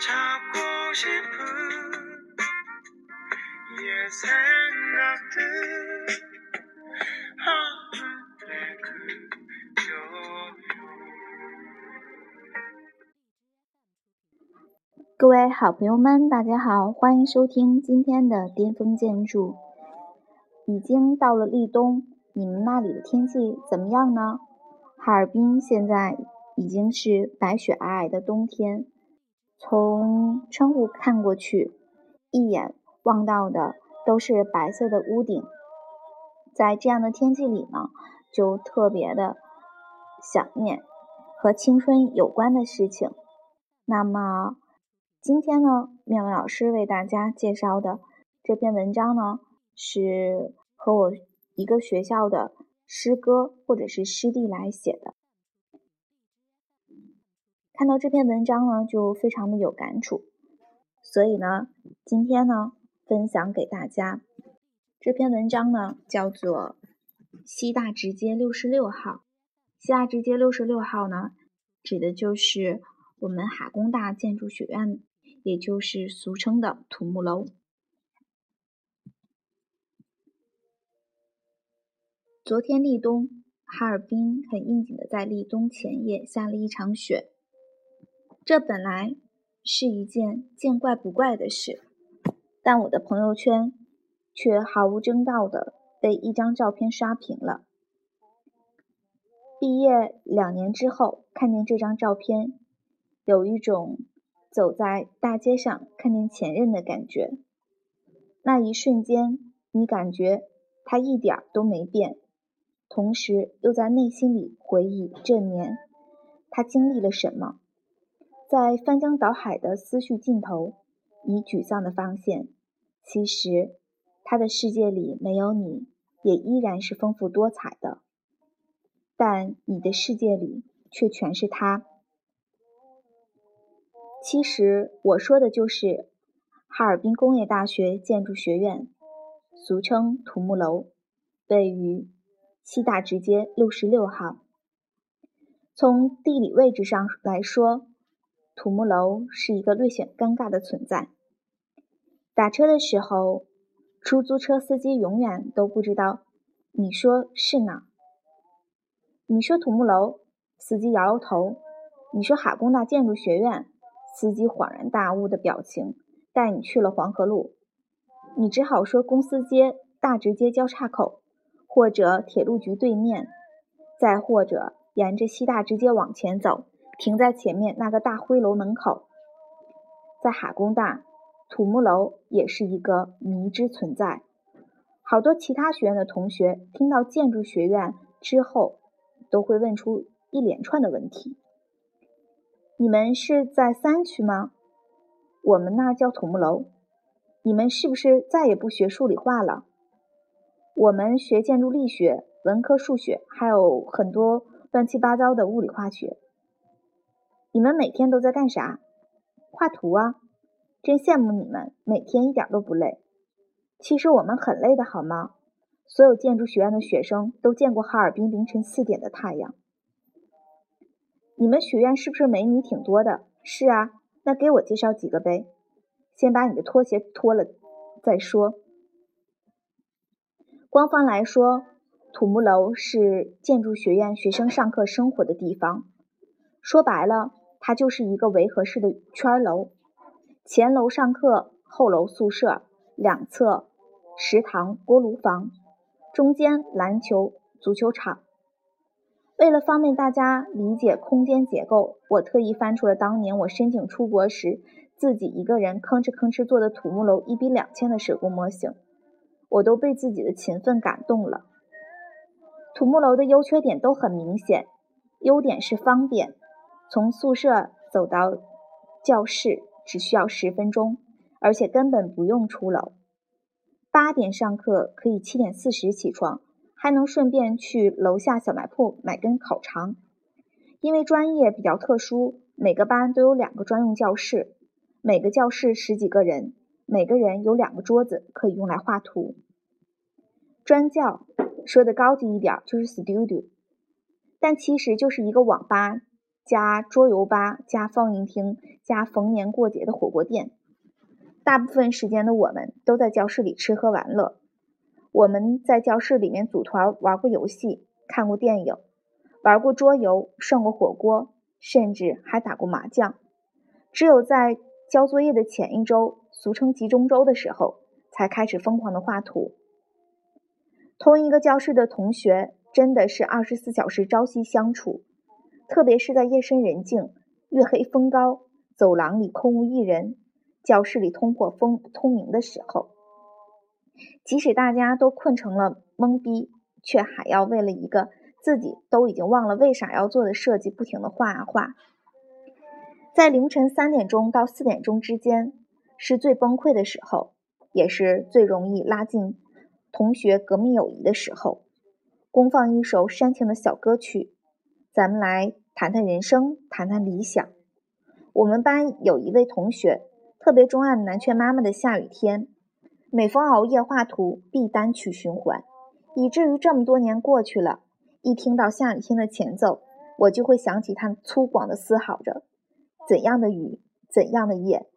찾고 싶은 옛 생각들 하늘에 그려요 各位好朋友们，大家好，欢迎收听今天的巅峰建筑。已经到了立冬，你们那里的天气怎么样呢？哈尔滨现在已经是白雪皑皑的冬天， 从窗户看过去，一眼望到的都是白色的屋顶。在这样的天气里呢，就特别的想念和青春有关的事情。那么，今天呢，妙妙老师为大家介绍的这篇文章呢，是和我一个学校的师哥或者是师弟来写的。看到这篇文章呢，就非常的有感触，所以呢，今天呢，分享给大家这篇文章呢，叫做《西大直街六十六号》。西大直街六十六号呢，指的就是我们哈工大建筑学院，也就是俗称的土木楼。昨天立冬，哈尔滨很应景的在立冬前夜下了一场雪。这本来是一件见怪不怪的事，但我的朋友圈却毫无征兆的被一张照片刷屏了。毕业两年之后，看见这张照片，有一种走在大街上看见前任的感觉。那一瞬间，你感觉他一点都没变。同时，又在内心里回忆这年他经历了什么。在翻江倒海的思绪尽头，你沮丧地发现，其实他的世界里没有你，也依然是丰富多彩的。但你的世界里却全是他。其实我说的就是哈尔滨工业大学建筑学院，俗称土木楼，位于。西大直街六十六号。从地理位置上来说，土木楼是一个略显尴尬的存在。打车的时候，出租车司机永远都不知道你说是哪。你说土木楼，司机摇摇头；你说哈工大建筑学院，司机恍然大悟的表情带你去了黄河路。你只好说公司街、大直街交叉口。或者铁路局对面，再或者沿着西大直街往前走，停在前面那个大灰楼门口。在哈工大，土木楼也是一个迷之存在。好多其他学院的同学听到建筑学院之后，都会问出一连串的问题：你们是在三区吗？我们那叫土木楼。你们是不是再也不学数理化了？我们学建筑力学、文科数学，还有很多乱七八糟的物理化学。你们每天都在干啥？画图啊！真羡慕你们，每天一点都不累。其实我们很累的，好吗？所有建筑学院的学生都见过哈尔滨凌晨四点的太阳。你们学院是不是美女挺多的？是啊，那给我介绍几个呗。先把你的拖鞋脱了再说。官方来说，土木楼是建筑学院学生上课生活的地方。说白了，它就是一个围合式的圈楼，前楼上课，后楼宿舍，两侧食堂、锅炉房，中间篮球、足球场。为了方便大家理解空间结构，我特意翻出了当年我申请出国时自己一个人吭哧吭哧做的土木楼一比两千的施工模型。我都被自己的勤奋感动了。土木楼的优缺点都很明显，优点是方便，从宿舍走到教室只需要十分钟，而且根本不用出楼。八点上课可以七点四十起床，还能顺便去楼下小卖铺买根烤肠。因为专业比较特殊，每个班都有两个专用教室，每个教室十几个人。每个人有两个桌子可以用来画图。专教说的高级一点就是 studio，但其实就是一个网吧加桌游吧，加放映厅，加逢年过节的火锅店。大部分时间的我们都在教室里吃喝玩乐。我们在教室里面组团玩过游戏，看过电影，玩过桌游，涮过火锅，甚至还打过麻将。只有在交作业的前一周，俗称集中周的时候，才开始疯狂的画图。同一个教室的同学真的是二十四小时朝夕相处，特别是在夜深人静、月黑风高、走廊里空无一人、教室里通火风通明的时候，即使大家都困成了懵逼，却还要为了一个自己都已经忘了为啥要做的设计，不停的画啊画。在凌晨三点钟到四点钟之间，是最崩溃的时候，也是最容易拉近同学革命友谊的时候。公放一首煽情的小歌曲，咱们来谈谈人生，谈谈理想。我们班有一位同学特别钟爱南拳妈妈的《下雨天》，每逢熬夜画图必单曲循环，以至于这么多年过去了，一听到《下雨天》的前奏，我就会想起他粗犷的嘶吼着。怎样的雨，怎样的夜，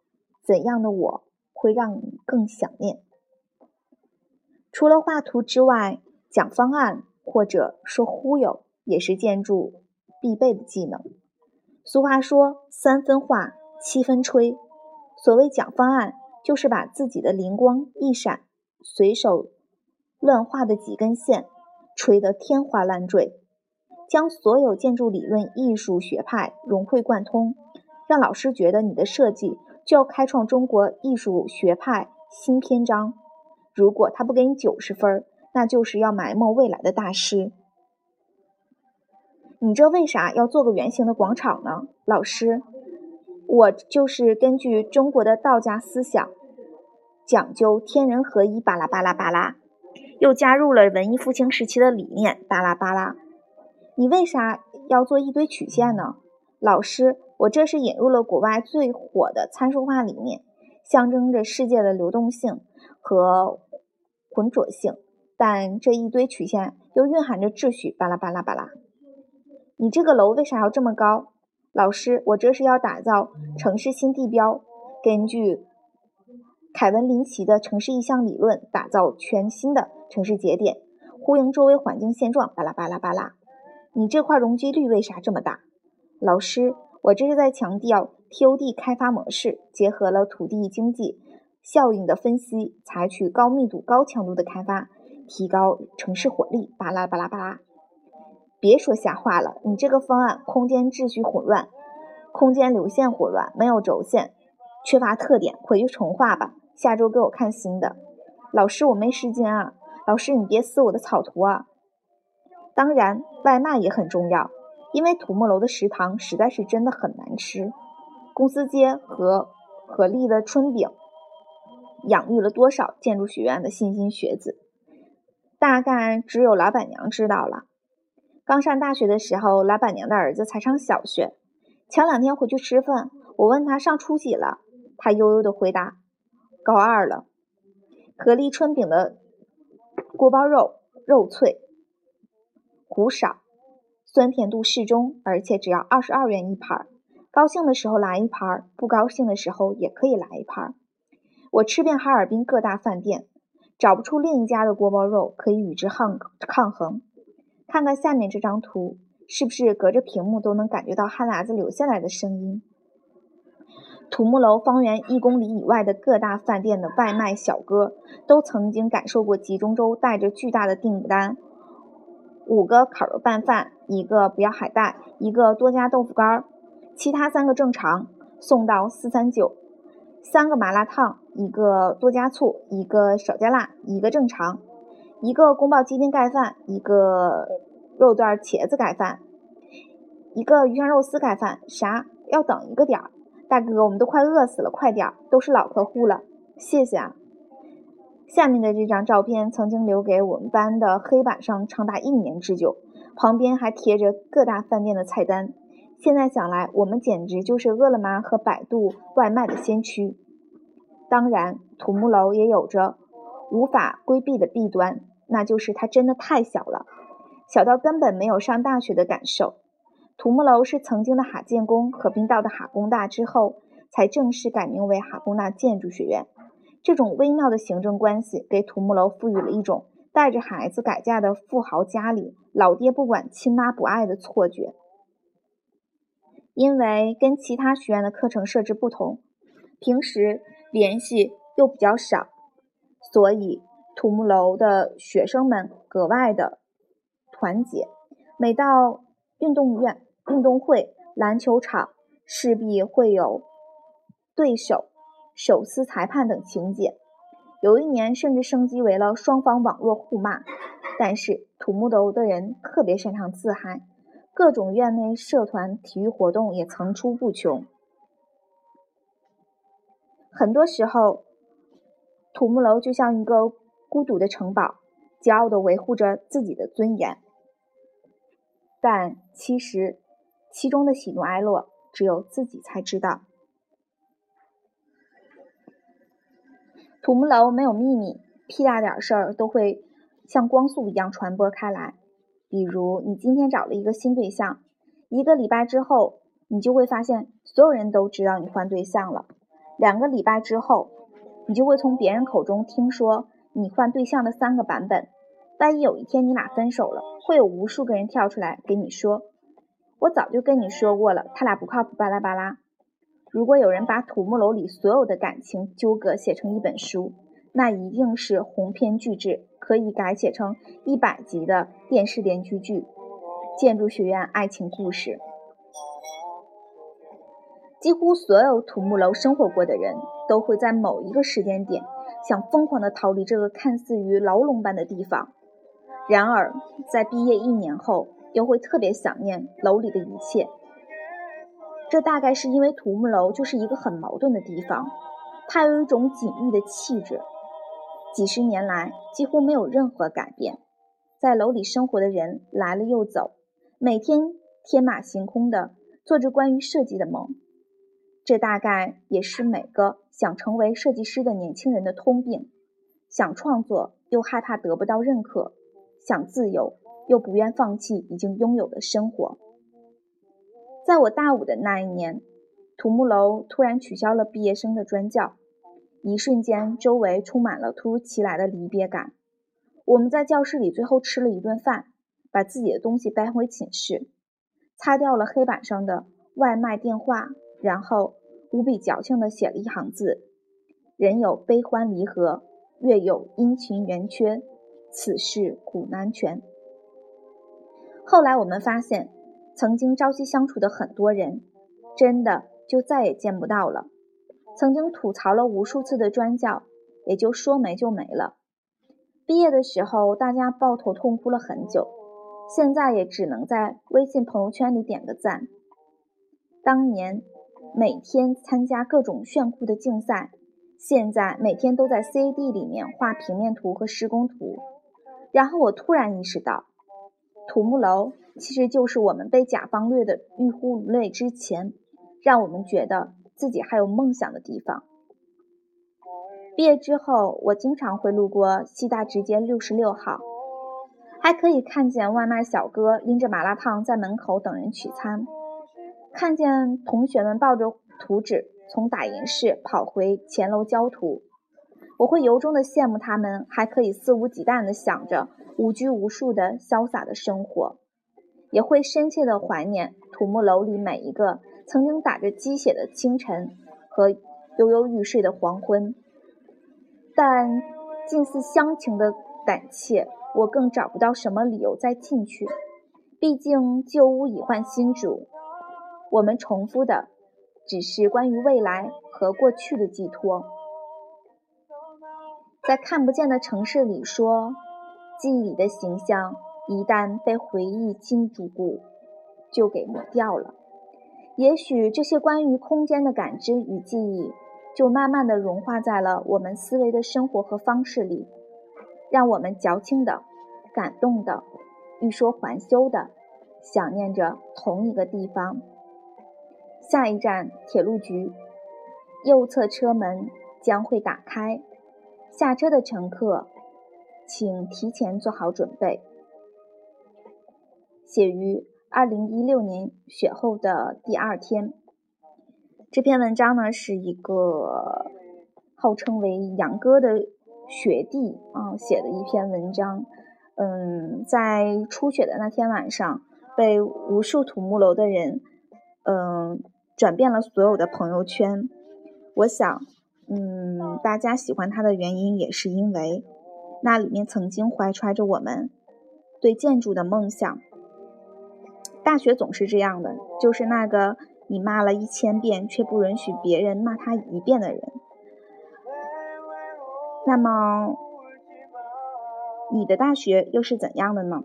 怎样的我，会让你更想念？除了画图之外，讲方案或者说忽悠，也是建筑必备的技能。俗话说“三分画，七分吹”。所谓讲方案，就是把自己的灵光一闪，随手乱画的几根线，吹得天花乱坠，将所有建筑理论艺术学派融会贯通。让老师觉得你的设计就要开创中国艺术学派新篇章。如果他不给你九十分，那就是要埋没未来的大师。你这为啥要做个圆形的广场呢？老师，我就是根据中国的道家思想，讲究天人合一，巴拉巴拉巴拉，又加入了文艺复兴时期的理念，巴拉巴拉。你为啥要做一堆曲线呢？老师。我这是引入了国外最火的参数化理念，象征着世界的流动性和浑浊性，但这一堆曲线又蕴含着秩序。巴拉巴拉巴拉，你这个楼为啥要这么高？老师，我这是要打造城市新地标，根据凯文林奇的城市意象理论，打造全新的城市节点，呼应周围环境现状。巴拉巴拉巴拉，你这块容积率为啥这么大？老师。我这是在强调 TOD 开发模式，结合了土地经济效应的分析，采取高密度、高强度的开发，提高城市活力。巴拉巴拉巴拉，别说瞎话了，你这个方案空间秩序混乱，空间流线混乱，没有轴线，缺乏特点，回去重画吧。下周给我看新的。老师，我没时间啊。老师，你别撕我的草图啊。当然，外卖也很重要。因为土木楼的食堂实在是真的很难吃，公司街和合力的春饼养育了多少建筑学院的莘莘学子，大概只有老板娘知道了。刚上大学的时候，老板娘的儿子才上小学，前两天回去吃饭，我问他上初几了，他悠悠的回答：高二了。合力春饼的锅包肉肉脆，糊少。酸甜度适中，而且只要二十二元一盘。高兴的时候来一盘，不高兴的时候也可以来一盘。我吃遍哈尔滨各大饭店，找不出另一家的锅包肉可以与之抗抗衡。看看下面这张图，是不是隔着屏幕都能感觉到哈喇子流下来的声音？土木楼方圆一公里以外的各大饭店的外卖小哥，都曾经感受过集中周带着巨大的订单。五个烤肉拌饭，一个不要海带，一个多加豆腐干儿，其他三个正常，送到四三九。三个麻辣烫，一个多加醋，一个少加辣，一个正常。一个宫保鸡丁盖饭，一个肉段茄子盖饭，一个鱼香肉丝盖饭。啥？要等一个点儿，大哥，我们都快饿死了，快点儿，都是老客户了，谢谢啊。下面的这张照片曾经留给我们班的黑板上长达一年之久，旁边还贴着各大饭店的菜单。现在想来，我们简直就是饿了么和百度外卖的先驱。当然，土木楼也有着无法规避的弊端，那就是它真的太小了，小到根本没有上大学的感受。土木楼是曾经的哈建工合并到的哈工大之后，才正式改名为哈工大建筑学院。这种微妙的行政关系，给土木楼赋予了一种带着孩子改嫁的富豪家里老爹不管亲妈不爱的错觉。因为跟其他学院的课程设置不同，平时联系又比较少，所以土木楼的学生们格外的团结。每到运动院、运动会、篮球场，势必会有对手、手撕裁判等情节。有一年甚至升级为了双方网络互骂。但是土木楼的人特别擅长自嗨。各种院内社团体育活动也层出不穷，很多时候，土木楼就像一个孤独的城堡，骄傲地维护着自己的尊严。但其实，其中的喜怒哀乐，只有自己才知道。土木楼没有秘密，屁大点事儿都会像光速一样传播开来。比如，你今天找了一个新对象，一个礼拜之后，你就会发现所有人都知道你换对象了。两个礼拜之后，你就会从别人口中听说你换对象的三个版本。万一有一天你俩分手了，会有无数个人跳出来给你说：“我早就跟你说过了，他俩不靠谱。”巴拉巴拉。如果有人把土木楼里所有的感情纠葛写成一本书，那一定是鸿篇巨制。可以改写成一百集的电视连续剧《建筑学院爱情故事》。几乎所有土木楼生活过的人都会在某一个时间点想疯狂地逃离这个看似于牢笼般的地方，然而在毕业一年后又会特别想念楼里的一切。这大概是因为土木楼就是一个很矛盾的地方，它有一种紧密的气质。几十年来几乎没有任何改变，在楼里生活的人来了又走，每天天马行空的做着关于设计的梦。这大概也是每个想成为设计师的年轻人的通病：想创作又害怕得不到认可，想自由又不愿放弃已经拥有的生活。在我大五的那一年，土木楼突然取消了毕业生的专教。一瞬间，周围充满了突如其来的离别感。我们在教室里最后吃了一顿饭，把自己的东西搬回寝室，擦掉了黑板上的外卖电话，然后无比矫情地写了一行字：“人有悲欢离合，月有阴晴圆缺，此事古难全。”后来我们发现，曾经朝夕相处的很多人，真的就再也见不到了。曾经吐槽了无数次的专教，也就说没就没了。毕业的时候，大家抱头痛哭了很久，现在也只能在微信朋友圈里点个赞。当年每天参加各种炫酷的竞赛，现在每天都在 CAD 里面画平面图和施工图。然后我突然意识到，土木楼其实就是我们被甲方虐的欲哭无泪之前，让我们觉得。自己还有梦想的地方。毕业之后，我经常会路过西大直街六十六号，还可以看见外卖小哥拎着麻辣烫在门口等人取餐，看见同学们抱着图纸从打印室跑回前楼交图。我会由衷的羡慕他们，还可以肆无忌惮的想着无拘无束的潇洒的生活，也会深切的怀念土木楼里每一个。曾经打着鸡血的清晨和悠悠欲睡的黄昏，但近似乡情的胆怯，我更找不到什么理由再进去。毕竟旧屋已换新主，我们重复的只是关于未来和过去的寄托。在看不见的城市里说，记忆里的形象一旦被回忆金主顾，就给抹掉了。也许这些关于空间的感知与记忆，就慢慢的融化在了我们思维的生活和方式里，让我们矫情的、感动的、欲说还休的，想念着同一个地方。下一站铁路局，右侧车门将会打开，下车的乘客，请提前做好准备。写于。二零一六年雪后的第二天。这篇文章呢，是一个号称为杨哥的学弟啊写的一篇文章。嗯，在初雪的那天晚上，被无数土木楼的人，嗯，转变了所有的朋友圈。我想，嗯，大家喜欢他的原因，也是因为那里面曾经怀揣着我们对建筑的梦想。大学总是这样的，就是那个你骂了一千遍，却不允许别人骂他一遍的人。那么。你的大学又是怎样的呢？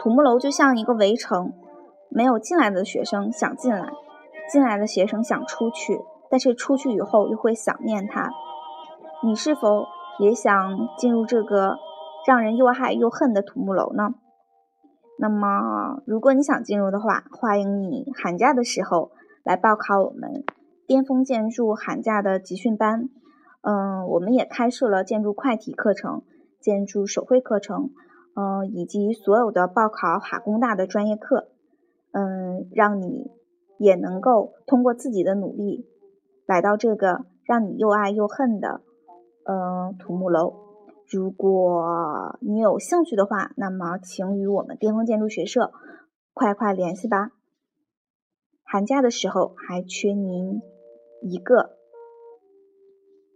土木楼就像一个围城，没有进来的学生想进来，进来的学生想出去，但是出去以后又会想念他。你是否也想进入这个让人又爱又恨的土木楼呢？那么，如果你想进入的话，欢迎你寒假的时候来报考我们巅峰建筑寒假的集训班。嗯，我们也开设了建筑快题课程、建筑手绘课程，嗯，以及所有的报考哈工大的专业课，嗯，让你也能够通过自己的努力，来到这个让你又爱又恨的，嗯，土木楼。如果你有兴趣的话，那么请与我们巅峰建筑学社快快联系吧。寒假的时候还缺您一个。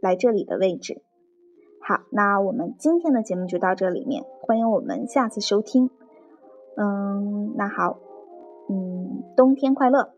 来这里的位置，好，那我们今天的节目就到这里面，欢迎我们下次收听。嗯，那好，嗯，冬天快乐。